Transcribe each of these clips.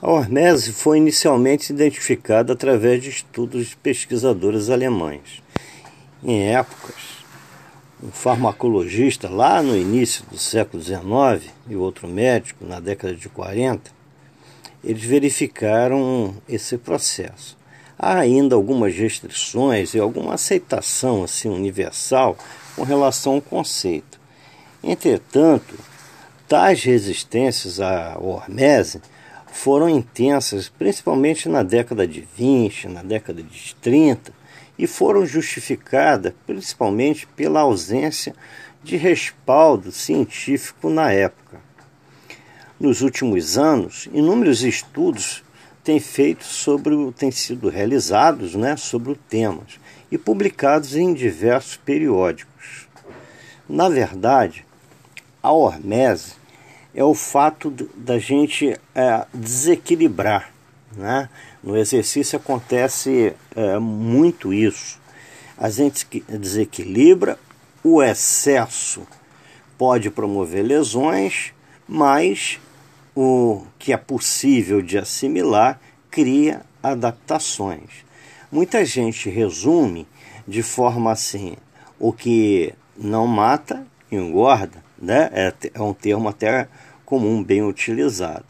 A hormese foi inicialmente identificada através de estudos de pesquisadores alemães. Em épocas, um farmacologista lá no início do século XIX e outro médico na década de 40, eles verificaram esse processo. Há ainda algumas restrições e alguma aceitação assim universal com relação ao conceito. Entretanto, tais resistências à hormese foram intensas, principalmente na década de 20, na década de 30, e foram justificadas principalmente pela ausência de respaldo científico na época. Nos últimos anos, inúmeros estudos têm feito sobre têm sido realizados, né, sobre o tema e publicados em diversos periódicos. Na verdade, a hormese é o fato da gente é, desequilibrar. Né? No exercício acontece é, muito isso. A gente desequilibra, o excesso pode promover lesões, mas o que é possível de assimilar cria adaptações. Muita gente resume de forma assim: o que não mata, engorda, né? é, é um termo até comum, bem utilizado.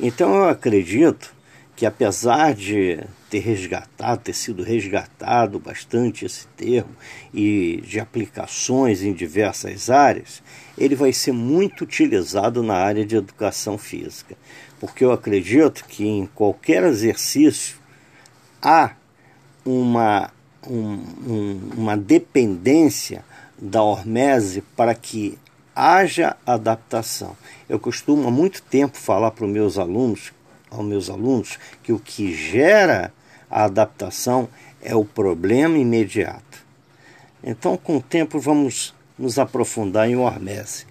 Então eu acredito que apesar de ter resgatado, ter sido resgatado bastante esse termo e de aplicações em diversas áreas, ele vai ser muito utilizado na área de educação física, porque eu acredito que em qualquer exercício há uma, um, um, uma dependência da hormese para que haja adaptação. Eu costumo há muito tempo falar para os meus alunos, aos meus alunos, que o que gera a adaptação é o problema imediato. Então, com o tempo, vamos nos aprofundar em hormese.